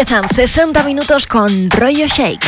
Empiezan 60 minutos con rollo shake.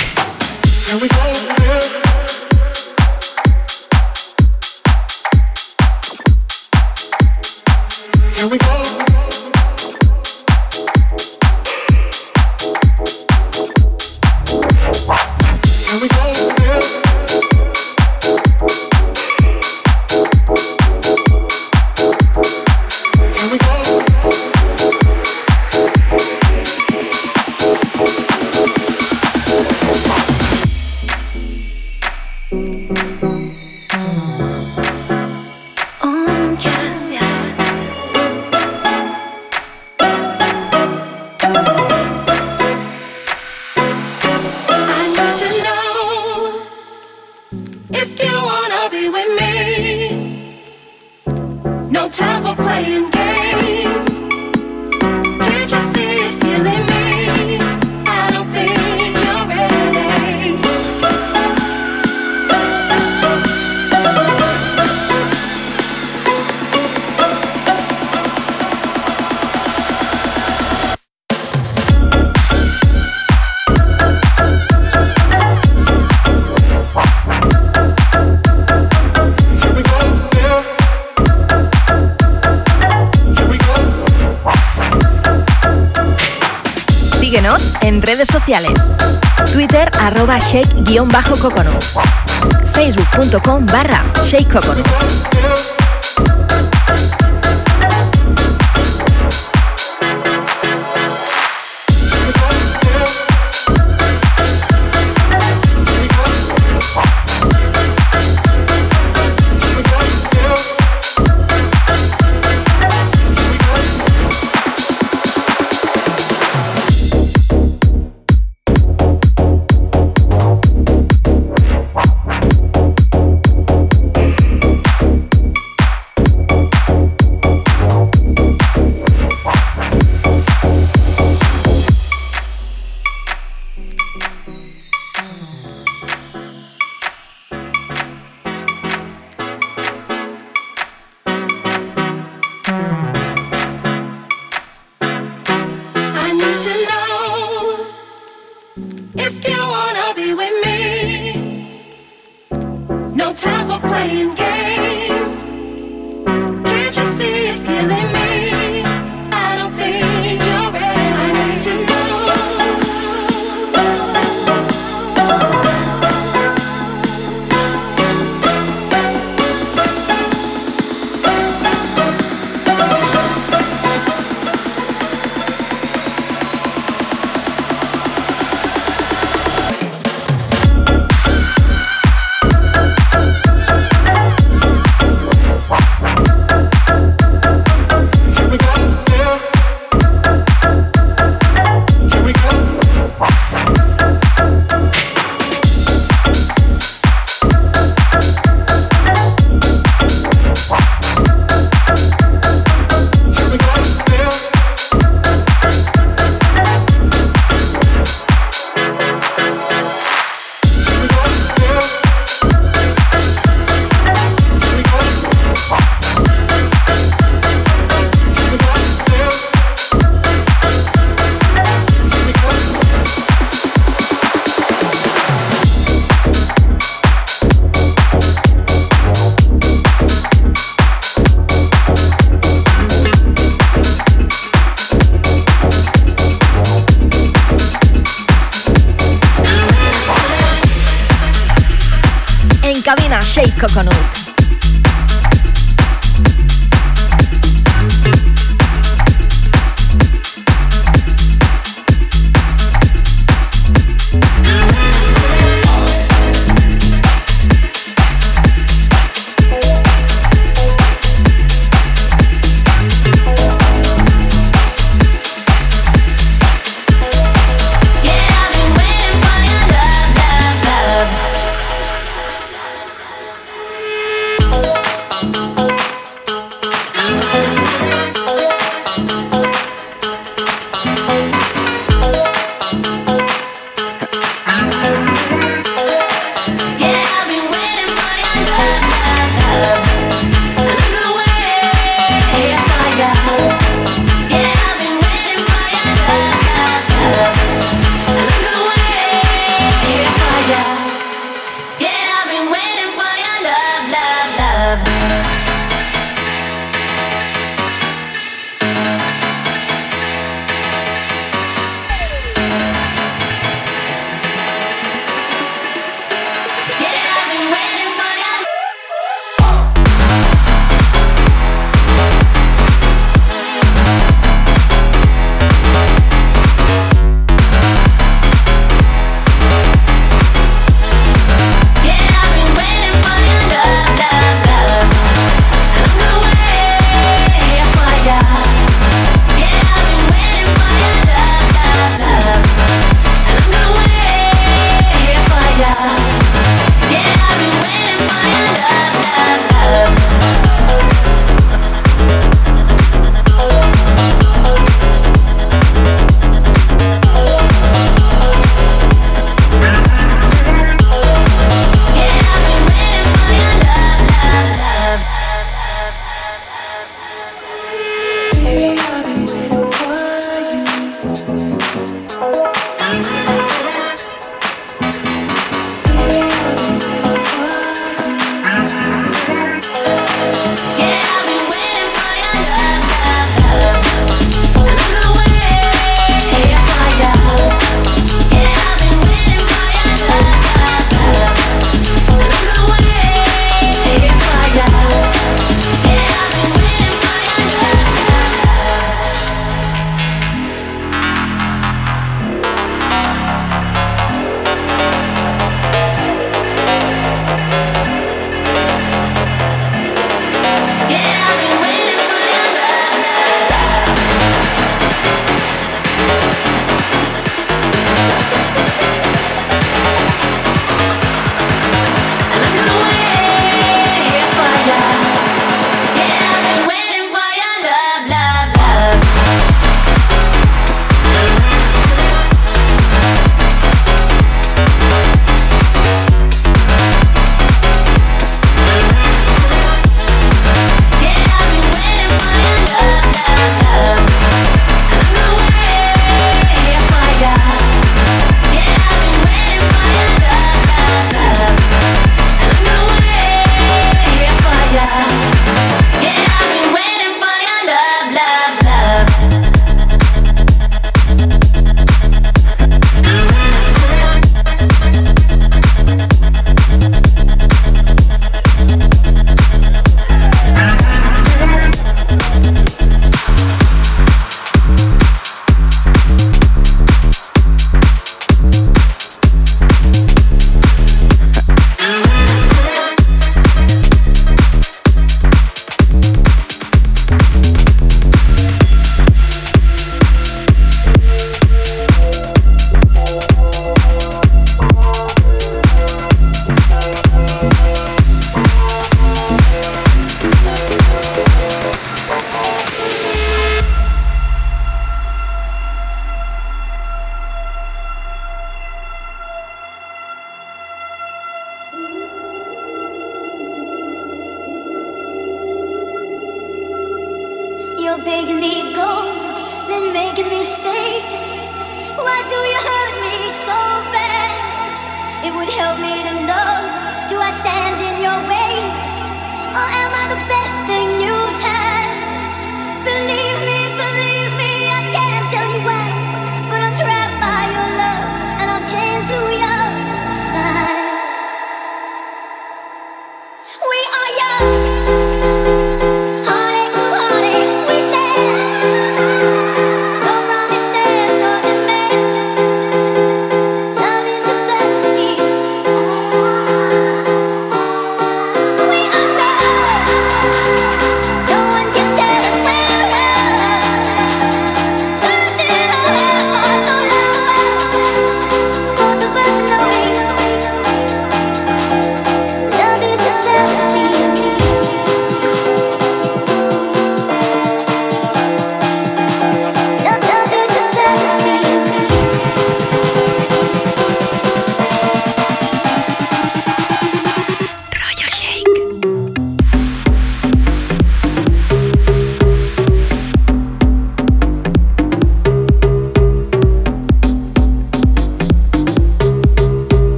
Síguenos en redes sociales. Twitter arroba shake-coconut. Facebook.com barra shake.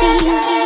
你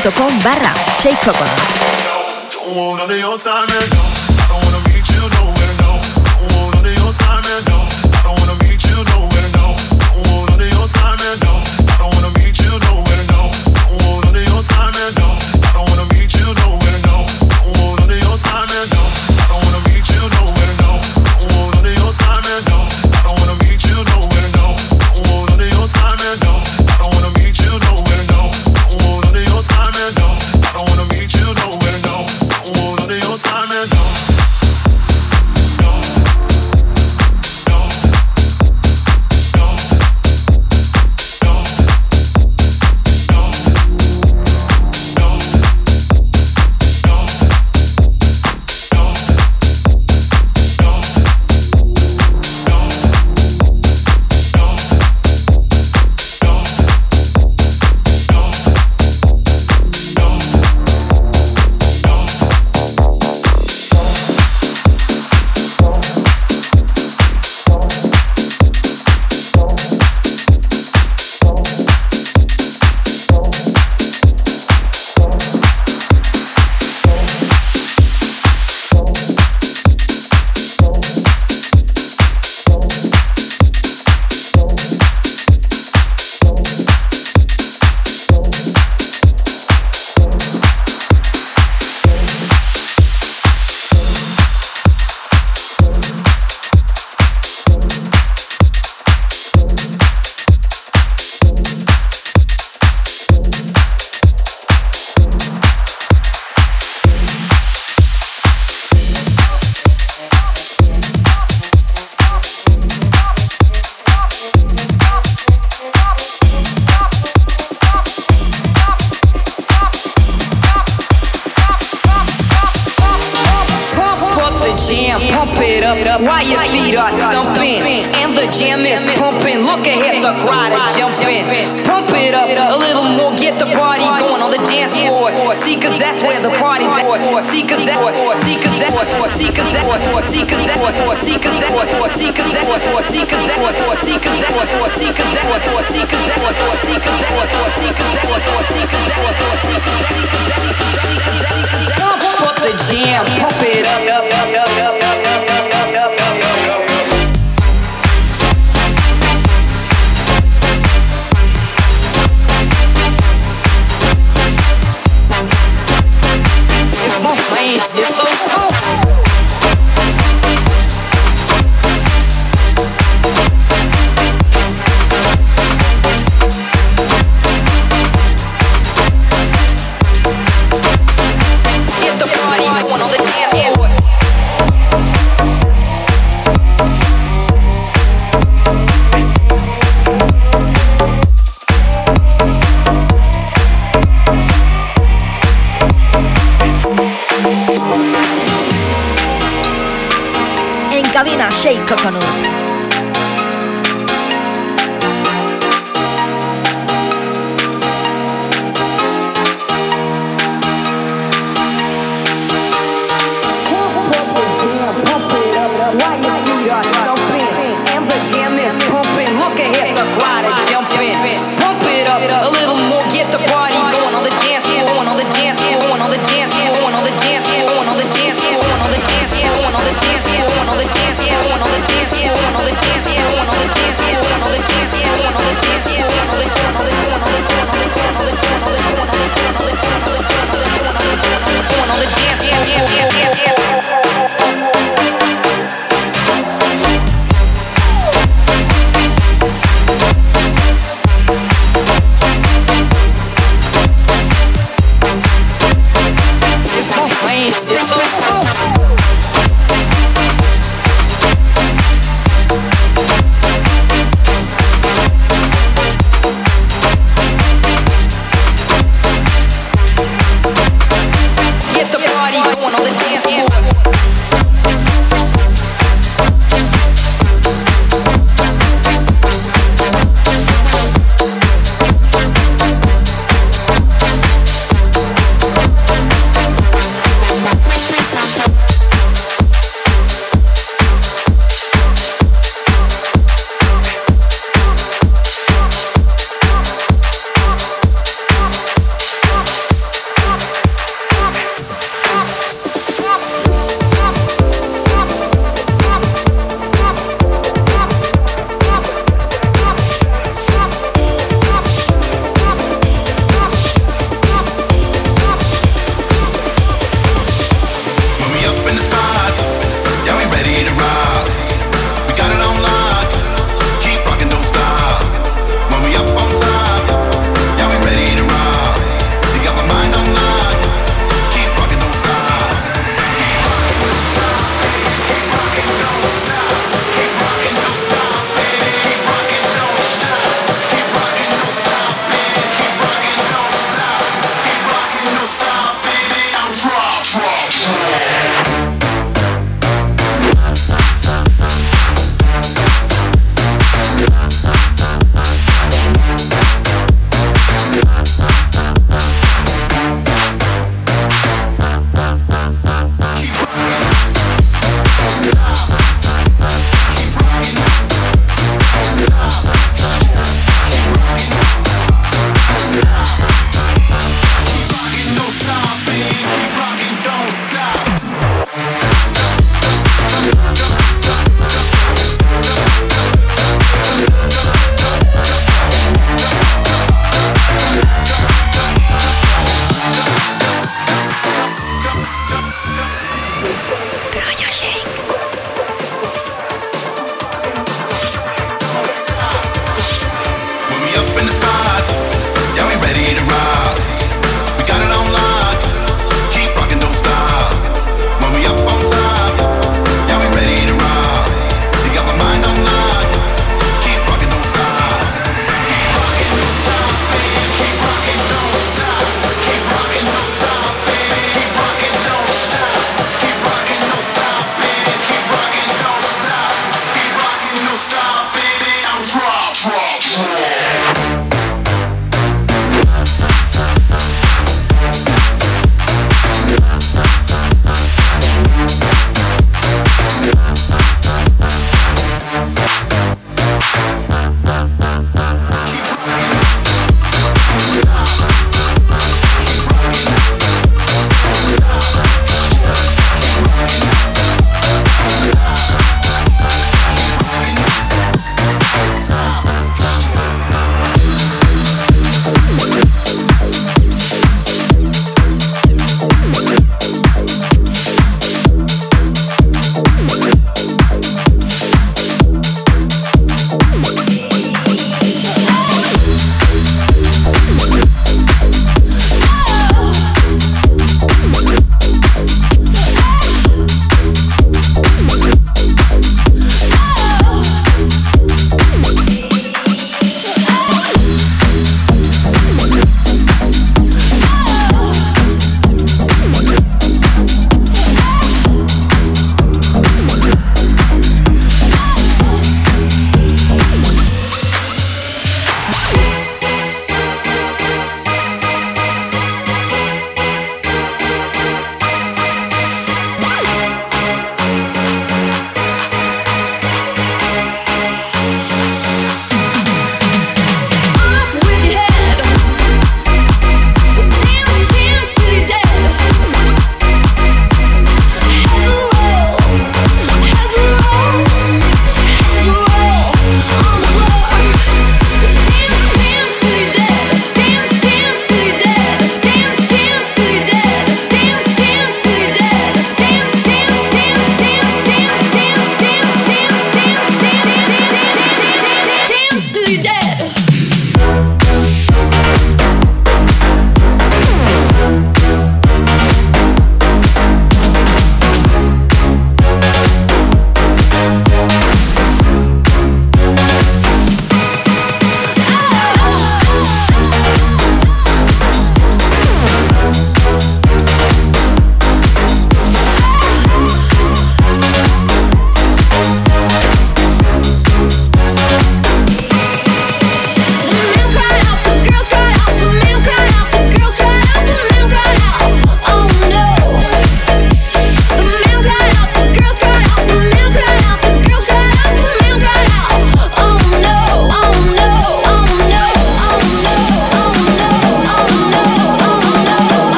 facebook.com barra.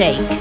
Shake.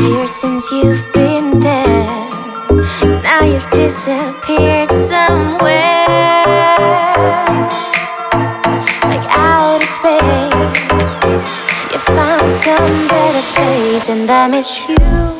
Years since you've been there, now you've disappeared somewhere, like outer space. You found some better place, and I miss you.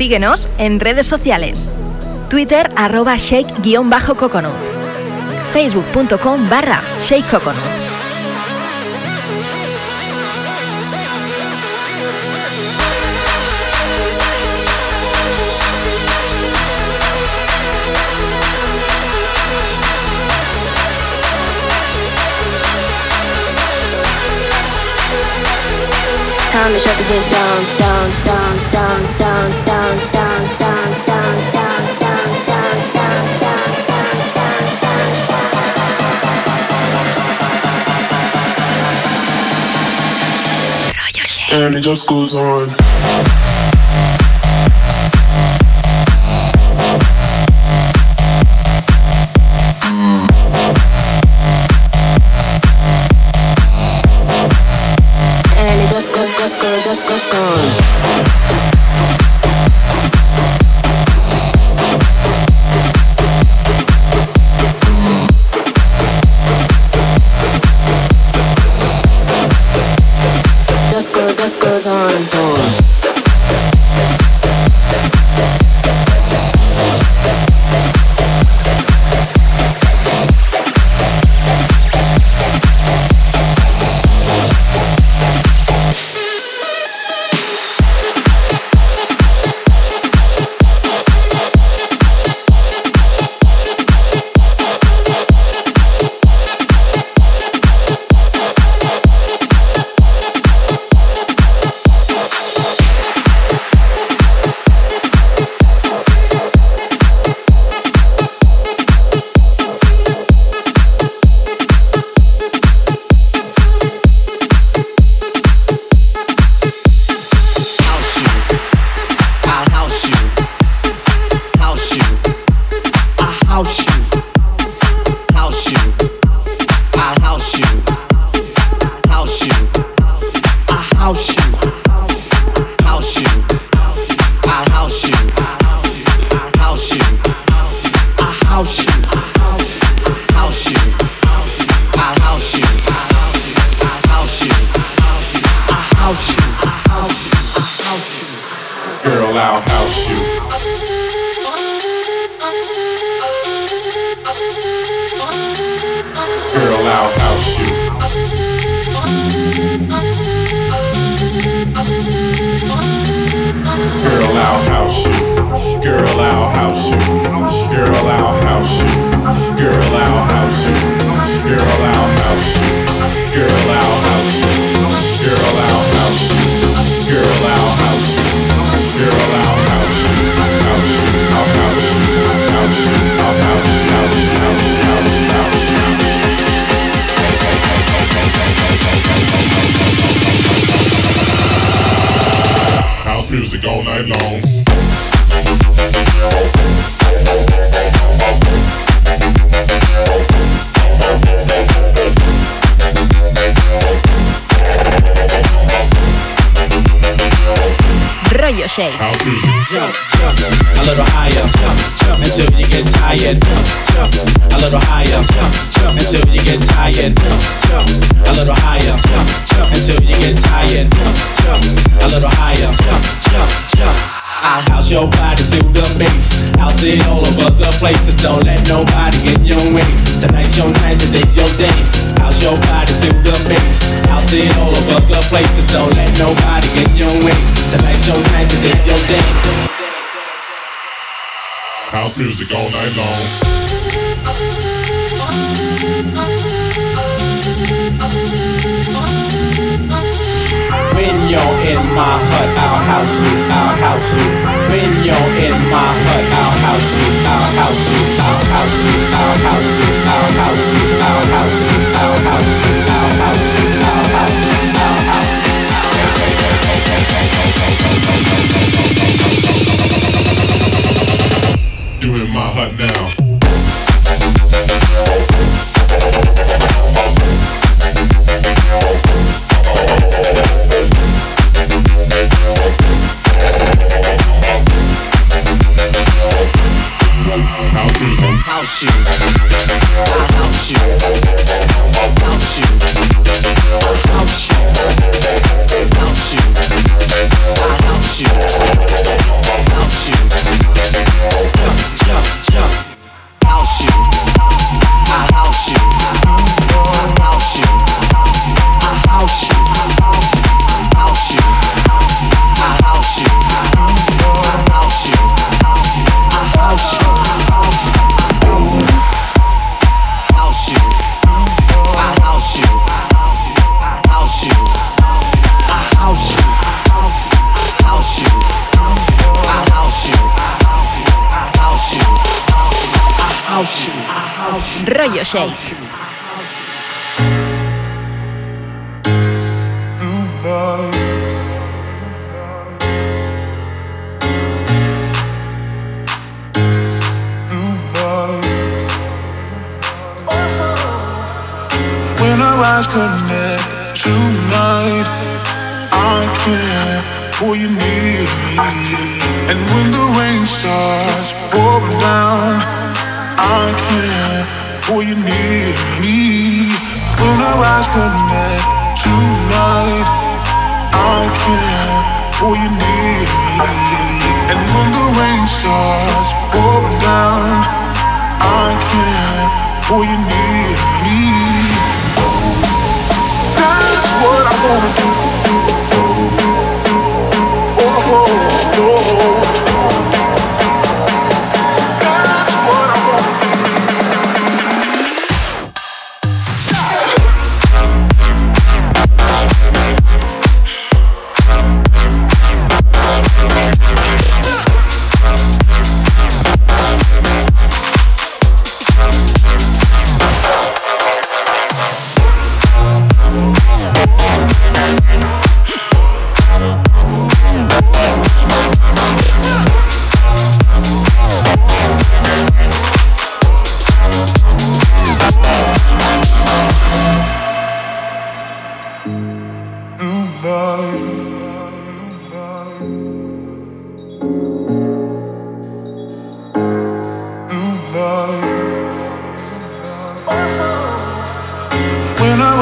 Síguenos en redes sociales. Twitter arroba shake-coconut. Facebook.com barra shakecoconut. Time to shut this bitch down, down, down, down, down, down, down, down. And it just goes on. Jump, jump, a little higher, jump, jump until you get tired. Jump, a little higher, jump, jump until you get tired. Jump, a little higher, jump, jump until you get tired. Jump, a little higher, jump, jump, jump. I'll house your body to the base. I'll sit all over the place, so don't let nobody get your way. Tonight's your night, today's your day. House your body to the base. I'll sit all over the place, so don't let nobody get your way. Tonight's your night, today's your day. House music all night long. You're in my hut, I'll house you, I'll house you. When you're in my hut, I'll house you, I'll house you, I'll house you, I'll house you, I'll house you, I'll house you, I'll house you, I'll house you, I'll house you, I'll house you. You in my hut now. Yo, yo. Shake. When our eyes connect tonight, I can't pull you near me. And when the rain starts pouring down, I can't pull you near me. When our eyes connect tonight, I can't pull you near me. And when the rain starts pouring down, I can't pull you near me. That's what I wanna do.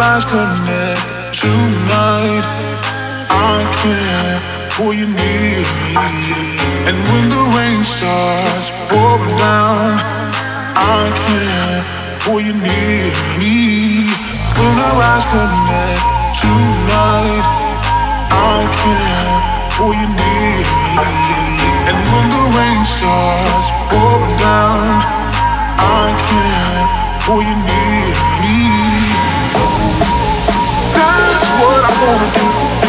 Eyes connect tonight, I can't pull you near me. And when the rain starts pouring down, I can't pull you near me. When our eyes connect tonight, I can't pull you near me. And when the rain starts pouring down, I can't pull you near me. gonna do?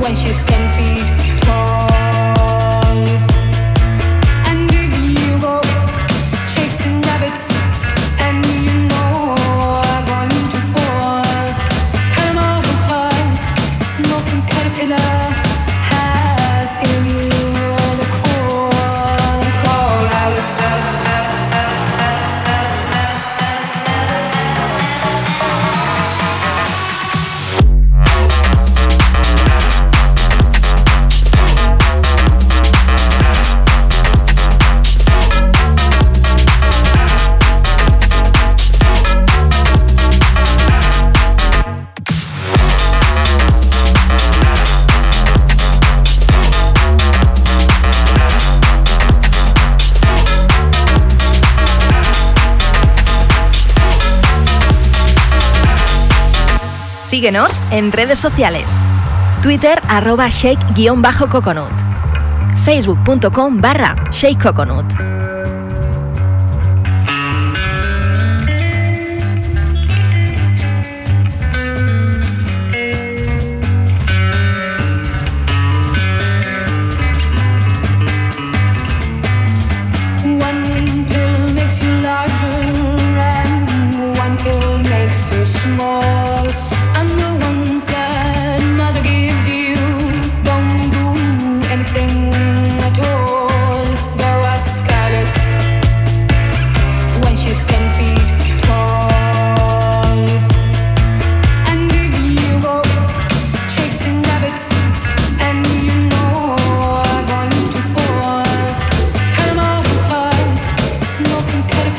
when she's ten feet. Síguenos en redes sociales. Twitter arroba shake-coconut. Facebook.com barra shakecoconut. It's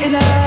you